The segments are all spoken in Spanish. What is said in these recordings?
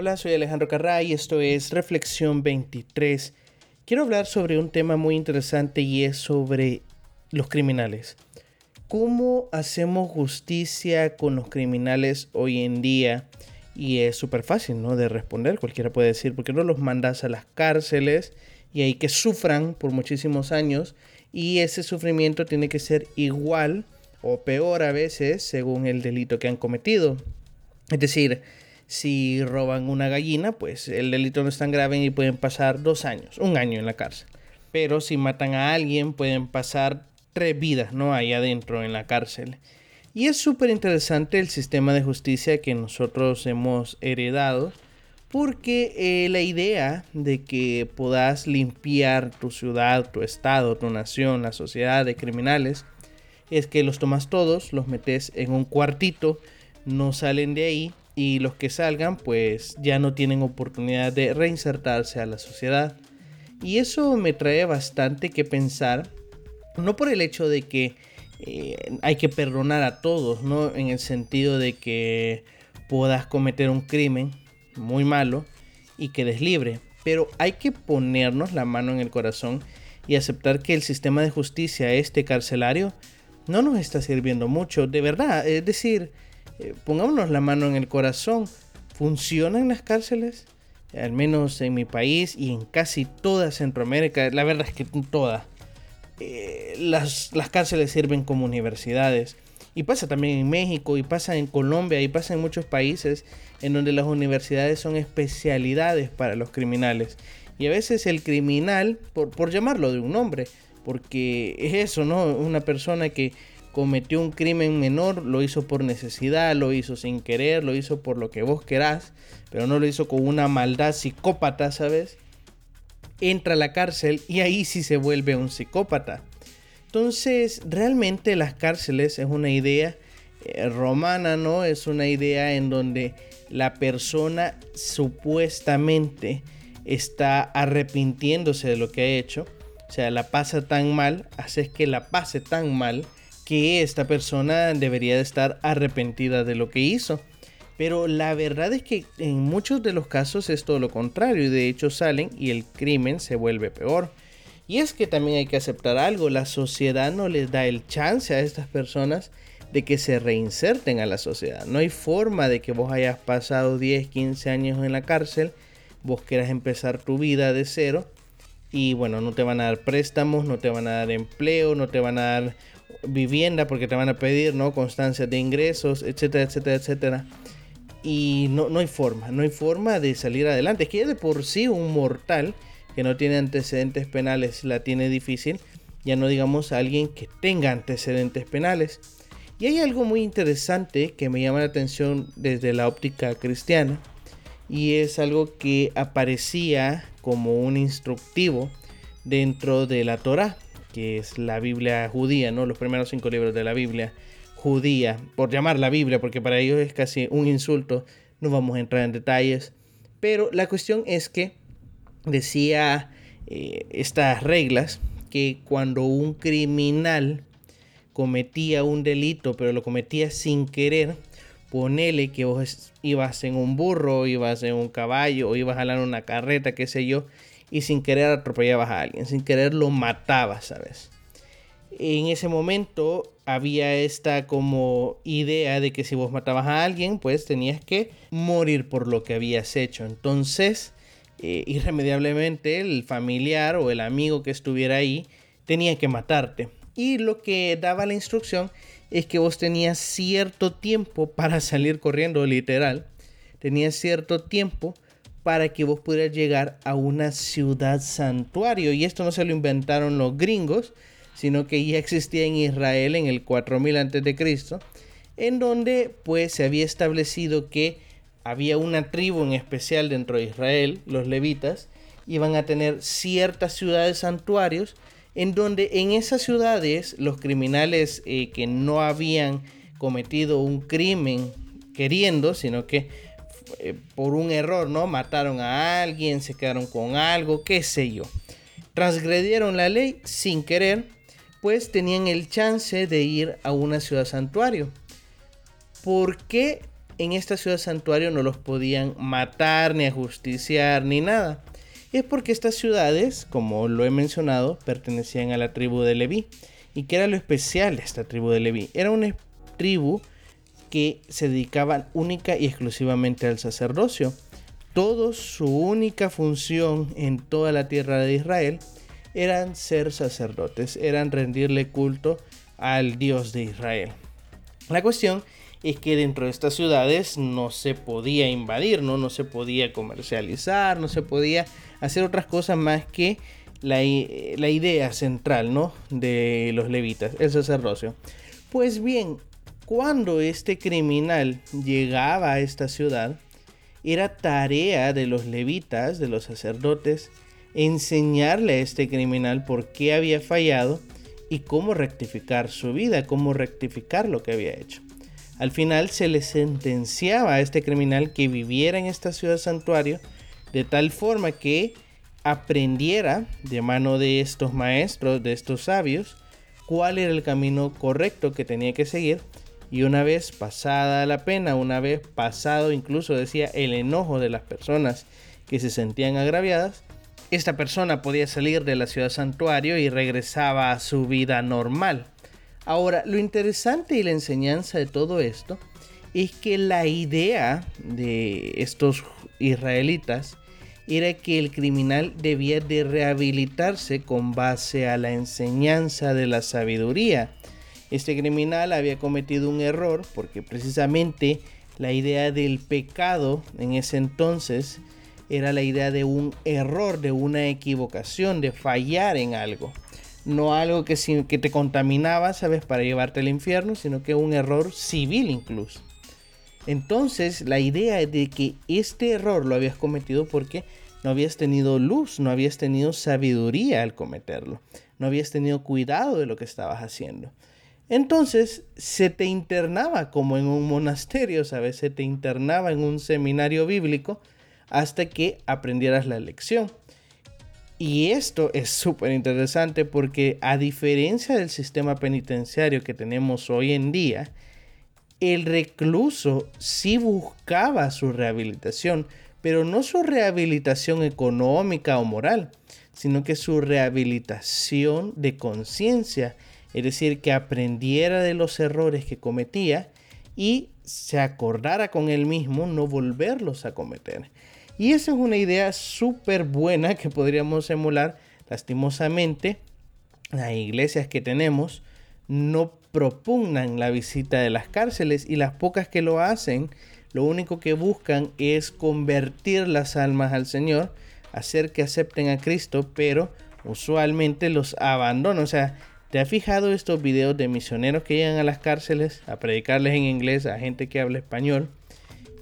Hola, soy Alejandro Carrá y esto es Reflexión 23. Quiero hablar sobre un tema muy interesante y es sobre los criminales. ¿Cómo hacemos justicia con los criminales hoy en día? Y es súper fácil, ¿no? De responder, cualquiera puede decir, ¿por qué no los mandas a las cárceles y ahí que sufran por muchísimos años? Y ese sufrimiento tiene que ser igual o peor a veces según el delito que han cometido. Es decir, si roban una gallina, pues el delito no es tan grave y pueden pasar dos años, un año en la cárcel. Pero si matan a alguien, pueden pasar tres vidas, ¿no? Ahí adentro en la cárcel. Y es súper interesante el sistema de justicia que nosotros hemos heredado, porque eh, la idea de que puedas limpiar tu ciudad, tu estado, tu nación, la sociedad de criminales, es que los tomas todos, los metes en un cuartito, no salen de ahí y los que salgan pues ya no tienen oportunidad de reinsertarse a la sociedad. Y eso me trae bastante que pensar, no por el hecho de que eh, hay que perdonar a todos, ¿no? En el sentido de que puedas cometer un crimen muy malo y quedes libre, pero hay que ponernos la mano en el corazón y aceptar que el sistema de justicia este carcelario no nos está sirviendo mucho, de verdad, es decir, eh, pongámonos la mano en el corazón, ¿funcionan las cárceles? Al menos en mi país y en casi toda Centroamérica, la verdad es que todas. Eh, las, las cárceles sirven como universidades. Y pasa también en México, y pasa en Colombia, y pasa en muchos países en donde las universidades son especialidades para los criminales. Y a veces el criminal, por, por llamarlo de un nombre, porque es eso, ¿no? Una persona que cometió un crimen menor, lo hizo por necesidad, lo hizo sin querer, lo hizo por lo que vos querás, pero no lo hizo con una maldad psicópata, ¿sabes? Entra a la cárcel y ahí sí se vuelve un psicópata. Entonces, realmente las cárceles es una idea eh, romana, ¿no? Es una idea en donde la persona supuestamente está arrepintiéndose de lo que ha hecho. O sea, la pasa tan mal, haces que la pase tan mal que esta persona debería de estar arrepentida de lo que hizo. Pero la verdad es que en muchos de los casos es todo lo contrario y de hecho salen y el crimen se vuelve peor. Y es que también hay que aceptar algo, la sociedad no les da el chance a estas personas de que se reinserten a la sociedad. No hay forma de que vos hayas pasado 10, 15 años en la cárcel, vos quieras empezar tu vida de cero y bueno, no te van a dar préstamos, no te van a dar empleo, no te van a dar vivienda porque te van a pedir, ¿no? Constancias de ingresos, etcétera, etcétera, etcétera. Y no, no hay forma, no hay forma de salir adelante. Es que ya de por sí un mortal que no tiene antecedentes penales la tiene difícil. Ya no digamos a alguien que tenga antecedentes penales. Y hay algo muy interesante que me llama la atención desde la óptica cristiana. Y es algo que aparecía como un instructivo dentro de la Torah que es la Biblia judía, ¿no? Los primeros cinco libros de la Biblia judía, por llamar la Biblia, porque para ellos es casi un insulto, no vamos a entrar en detalles, pero la cuestión es que decía eh, estas reglas que cuando un criminal cometía un delito, pero lo cometía sin querer, ponele que vos ibas en un burro, ibas en un caballo, o ibas a jalar una carreta, qué sé yo, y sin querer atropellabas a alguien, sin querer lo matabas, ¿sabes? En ese momento había esta como idea de que si vos matabas a alguien, pues tenías que morir por lo que habías hecho. Entonces, eh, irremediablemente el familiar o el amigo que estuviera ahí tenía que matarte. Y lo que daba la instrucción es que vos tenías cierto tiempo para salir corriendo, literal. Tenías cierto tiempo para que vos pudieras llegar a una ciudad santuario. Y esto no se lo inventaron los gringos, sino que ya existía en Israel en el 4000 a.C., en donde pues se había establecido que había una tribu en especial dentro de Israel, los levitas, iban a tener ciertas ciudades santuarios en donde en esas ciudades los criminales eh, que no habían cometido un crimen queriendo, sino que eh, por un error, ¿no? Mataron a alguien, se quedaron con algo, qué sé yo. Transgredieron la ley sin querer, pues tenían el chance de ir a una ciudad santuario. ¿Por qué en esta ciudad santuario no los podían matar, ni ajusticiar, ni nada. Es porque estas ciudades, como lo he mencionado, pertenecían a la tribu de Leví. ¿Y que era lo especial de esta tribu de Leví? Era una tribu que se dedicaban única y exclusivamente al sacerdocio. Todos su única función en toda la tierra de Israel eran ser sacerdotes, eran rendirle culto al Dios de Israel. La cuestión es que dentro de estas ciudades no se podía invadir, ¿no? no se podía comercializar, no se podía hacer otras cosas más que la, la idea central ¿no? de los levitas, el sacerdocio. Pues bien, cuando este criminal llegaba a esta ciudad, era tarea de los levitas, de los sacerdotes, enseñarle a este criminal por qué había fallado y cómo rectificar su vida, cómo rectificar lo que había hecho. Al final se le sentenciaba a este criminal que viviera en esta ciudad santuario de tal forma que aprendiera de mano de estos maestros, de estos sabios, cuál era el camino correcto que tenía que seguir y una vez pasada la pena, una vez pasado incluso decía el enojo de las personas que se sentían agraviadas, esta persona podía salir de la ciudad santuario y regresaba a su vida normal. Ahora, lo interesante y la enseñanza de todo esto es que la idea de estos israelitas era que el criminal debía de rehabilitarse con base a la enseñanza de la sabiduría este criminal había cometido un error porque precisamente la idea del pecado en ese entonces era la idea de un error, de una equivocación, de fallar en algo. No algo que, que te contaminaba, ¿sabes?, para llevarte al infierno, sino que un error civil incluso. Entonces, la idea de que este error lo habías cometido porque no habías tenido luz, no habías tenido sabiduría al cometerlo, no habías tenido cuidado de lo que estabas haciendo. Entonces se te internaba como en un monasterio, ¿sabes? Se te internaba en un seminario bíblico hasta que aprendieras la lección. Y esto es súper interesante porque a diferencia del sistema penitenciario que tenemos hoy en día, el recluso sí buscaba su rehabilitación, pero no su rehabilitación económica o moral, sino que su rehabilitación de conciencia es decir, que aprendiera de los errores que cometía y se acordara con él mismo no volverlos a cometer. Y esa es una idea súper buena que podríamos emular. Lastimosamente, las iglesias que tenemos no propugnan la visita de las cárceles y las pocas que lo hacen, lo único que buscan es convertir las almas al Señor, hacer que acepten a Cristo, pero usualmente los abandonan. O sea, ¿Te has fijado estos videos de misioneros que llegan a las cárceles a predicarles en inglés a gente que habla español?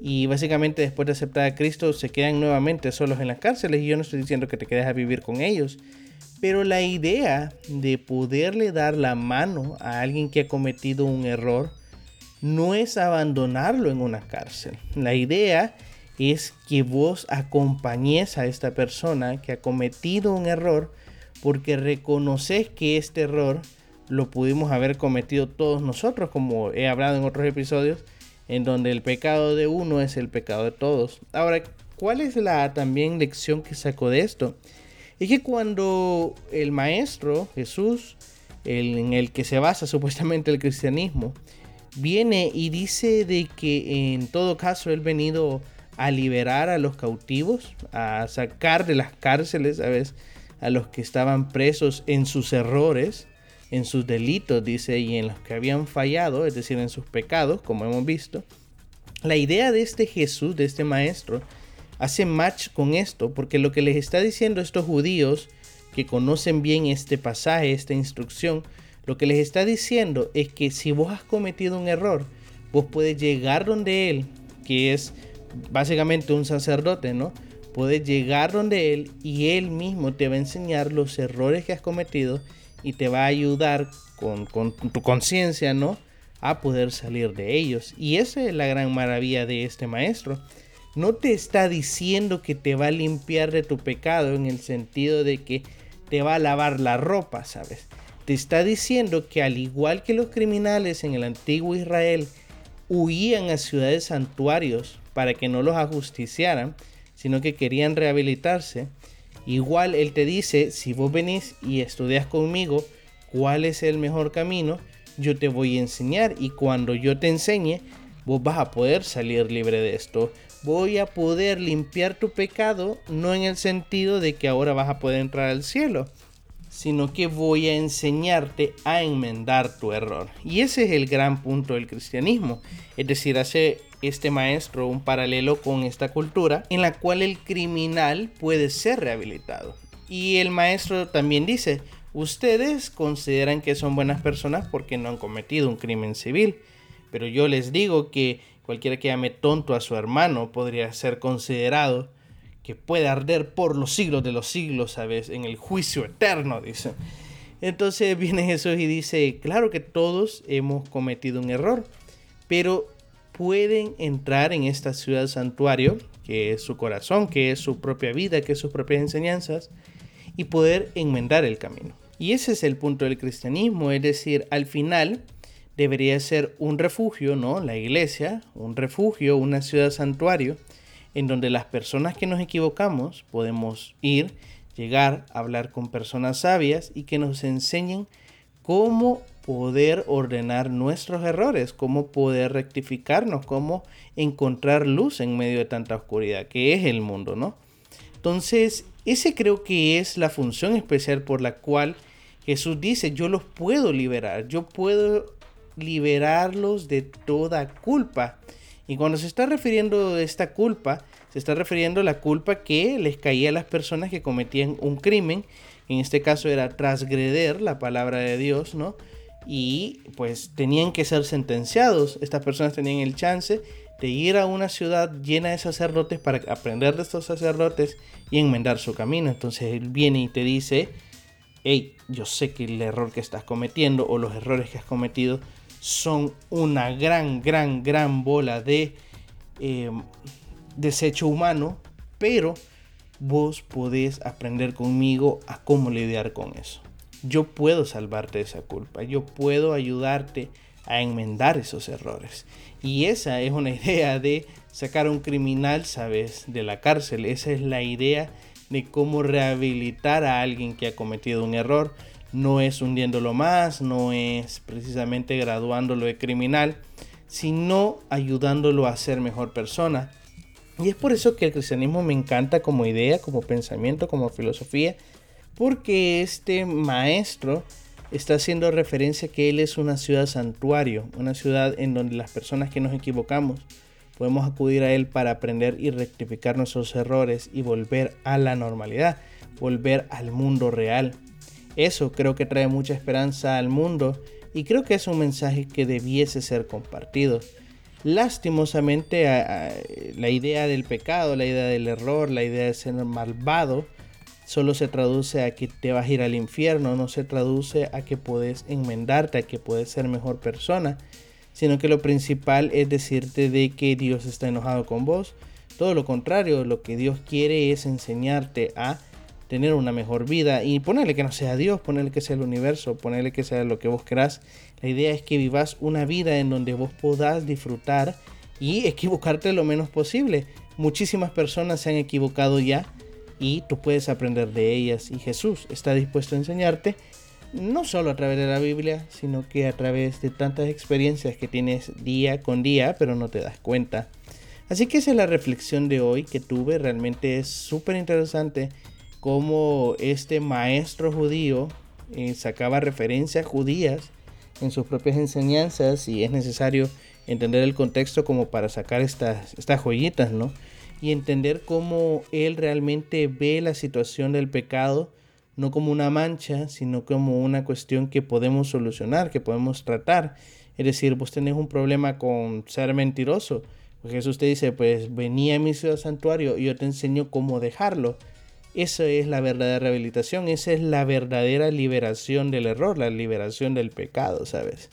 Y básicamente después de aceptar a Cristo se quedan nuevamente solos en las cárceles. Y yo no estoy diciendo que te quedes a vivir con ellos. Pero la idea de poderle dar la mano a alguien que ha cometido un error no es abandonarlo en una cárcel. La idea es que vos acompañes a esta persona que ha cometido un error porque reconoces que este error lo pudimos haber cometido todos nosotros, como he hablado en otros episodios, en donde el pecado de uno es el pecado de todos. Ahora, ¿cuál es la también lección que saco de esto? Es que cuando el maestro Jesús, en el que se basa supuestamente el cristianismo, viene y dice de que en todo caso él venido a liberar a los cautivos, a sacar de las cárceles, ¿sabes? A los que estaban presos en sus errores, en sus delitos, dice, y en los que habían fallado, es decir, en sus pecados, como hemos visto. La idea de este Jesús, de este maestro, hace match con esto, porque lo que les está diciendo estos judíos que conocen bien este pasaje, esta instrucción, lo que les está diciendo es que si vos has cometido un error, vos puedes llegar donde Él, que es básicamente un sacerdote, ¿no? Puedes llegar donde Él y Él mismo te va a enseñar los errores que has cometido y te va a ayudar con, tu conciencia, ¿no? A poder salir de ellos. Y esa es la gran maravilla de este maestro. No te está diciendo que te va a limpiar de tu pecado en el sentido de que te va a lavar la ropa, ¿sabes? Te está diciendo que al igual que los criminales en el antiguo Israel, huían a ciudades santuarios para que no los ajusticiaran, sino que querían rehabilitarse, igual Él te dice, si vos venís y estudias conmigo cuál es el mejor camino, yo te voy a enseñar y cuando yo te enseñe, vos vas a poder salir libre de esto. Voy a poder limpiar tu pecado, no en el sentido de que ahora vas a poder entrar al cielo, sino que voy a enseñarte a enmendar tu error. Y ese es el gran punto del cristianismo. Es decir, hace este maestro un paralelo con esta cultura en la cual el criminal puede ser rehabilitado. Y el maestro también dice, ustedes consideran que son buenas personas porque no han cometido un crimen civil pero yo les digo que cualquiera que llame tonto a su hermano podría ser considerado que puede arder por los siglos de los siglos, ¿sabes? En el juicio eterno, dice. Entonces viene Jesús y dice, claro que todos hemos cometido un error, pero pueden entrar en esta ciudad santuario, que es su corazón, que es su propia vida, que es sus propias enseñanzas, y poder enmendar el camino. Y ese es el punto del cristianismo, es decir, al final debería ser un refugio, ¿no? La iglesia, un refugio, una ciudad santuario, en donde las personas que nos equivocamos podemos ir, llegar, a hablar con personas sabias y que nos enseñen cómo poder ordenar nuestros errores, cómo poder rectificarnos, cómo encontrar luz en medio de tanta oscuridad que es el mundo, ¿no? Entonces, ese creo que es la función especial por la cual Jesús dice, yo los puedo liberar, yo puedo liberarlos de toda culpa. Y cuando se está refiriendo a esta culpa, se está refiriendo a la culpa que les caía a las personas que cometían un crimen. En este caso era transgreder la palabra de Dios, ¿no? Y pues tenían que ser sentenciados. Estas personas tenían el chance de ir a una ciudad llena de sacerdotes para aprender de estos sacerdotes y enmendar su camino. Entonces él viene y te dice, hey, yo sé que el error que estás cometiendo o los errores que has cometido son una gran, gran, gran bola de eh, desecho humano, pero vos podés aprender conmigo a cómo lidiar con eso. Yo puedo salvarte de esa culpa, yo puedo ayudarte a enmendar esos errores. Y esa es una idea de sacar a un criminal, sabes, de la cárcel. Esa es la idea de cómo rehabilitar a alguien que ha cometido un error no es hundiéndolo más, no es precisamente graduándolo de criminal, sino ayudándolo a ser mejor persona. Y es por eso que el cristianismo me encanta como idea, como pensamiento, como filosofía, porque este maestro está haciendo referencia que él es una ciudad santuario, una ciudad en donde las personas que nos equivocamos podemos acudir a él para aprender y rectificar nuestros errores y volver a la normalidad, volver al mundo real. Eso creo que trae mucha esperanza al mundo y creo que es un mensaje que debiese ser compartido. Lastimosamente la idea del pecado, la idea del error, la idea de ser malvado, solo se traduce a que te vas a ir al infierno, no se traduce a que puedes enmendarte, a que puedes ser mejor persona, sino que lo principal es decirte de que Dios está enojado con vos. Todo lo contrario, lo que Dios quiere es enseñarte a tener una mejor vida y ponerle que no sea Dios, ponerle que sea el universo, ponerle que sea lo que vos querás. La idea es que vivas una vida en donde vos podás disfrutar y equivocarte lo menos posible. Muchísimas personas se han equivocado ya y tú puedes aprender de ellas y Jesús está dispuesto a enseñarte no solo a través de la Biblia, sino que a través de tantas experiencias que tienes día con día, pero no te das cuenta. Así que esa es la reflexión de hoy que tuve, realmente es súper interesante cómo este maestro judío eh, sacaba referencias judías en sus propias enseñanzas y es necesario entender el contexto como para sacar estas, estas joyitas, ¿no? Y entender cómo él realmente ve la situación del pecado no como una mancha, sino como una cuestión que podemos solucionar, que podemos tratar. Es decir, vos tenés un problema con ser mentiroso. Pues Jesús te dice, pues venía a mi ciudad santuario y yo te enseño cómo dejarlo. Esa es la verdadera rehabilitación, esa es la verdadera liberación del error, la liberación del pecado, ¿sabes?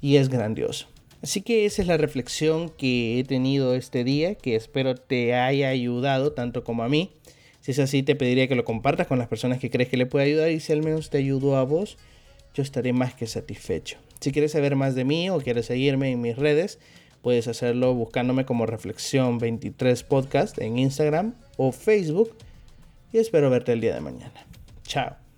Y es grandioso. Así que esa es la reflexión que he tenido este día, que espero te haya ayudado tanto como a mí. Si es así, te pediría que lo compartas con las personas que crees que le puede ayudar y si al menos te ayudó a vos, yo estaré más que satisfecho. Si quieres saber más de mí o quieres seguirme en mis redes, Puedes hacerlo buscándome como Reflexión 23 Podcast en Instagram o Facebook. Y espero verte el día de mañana. Chao.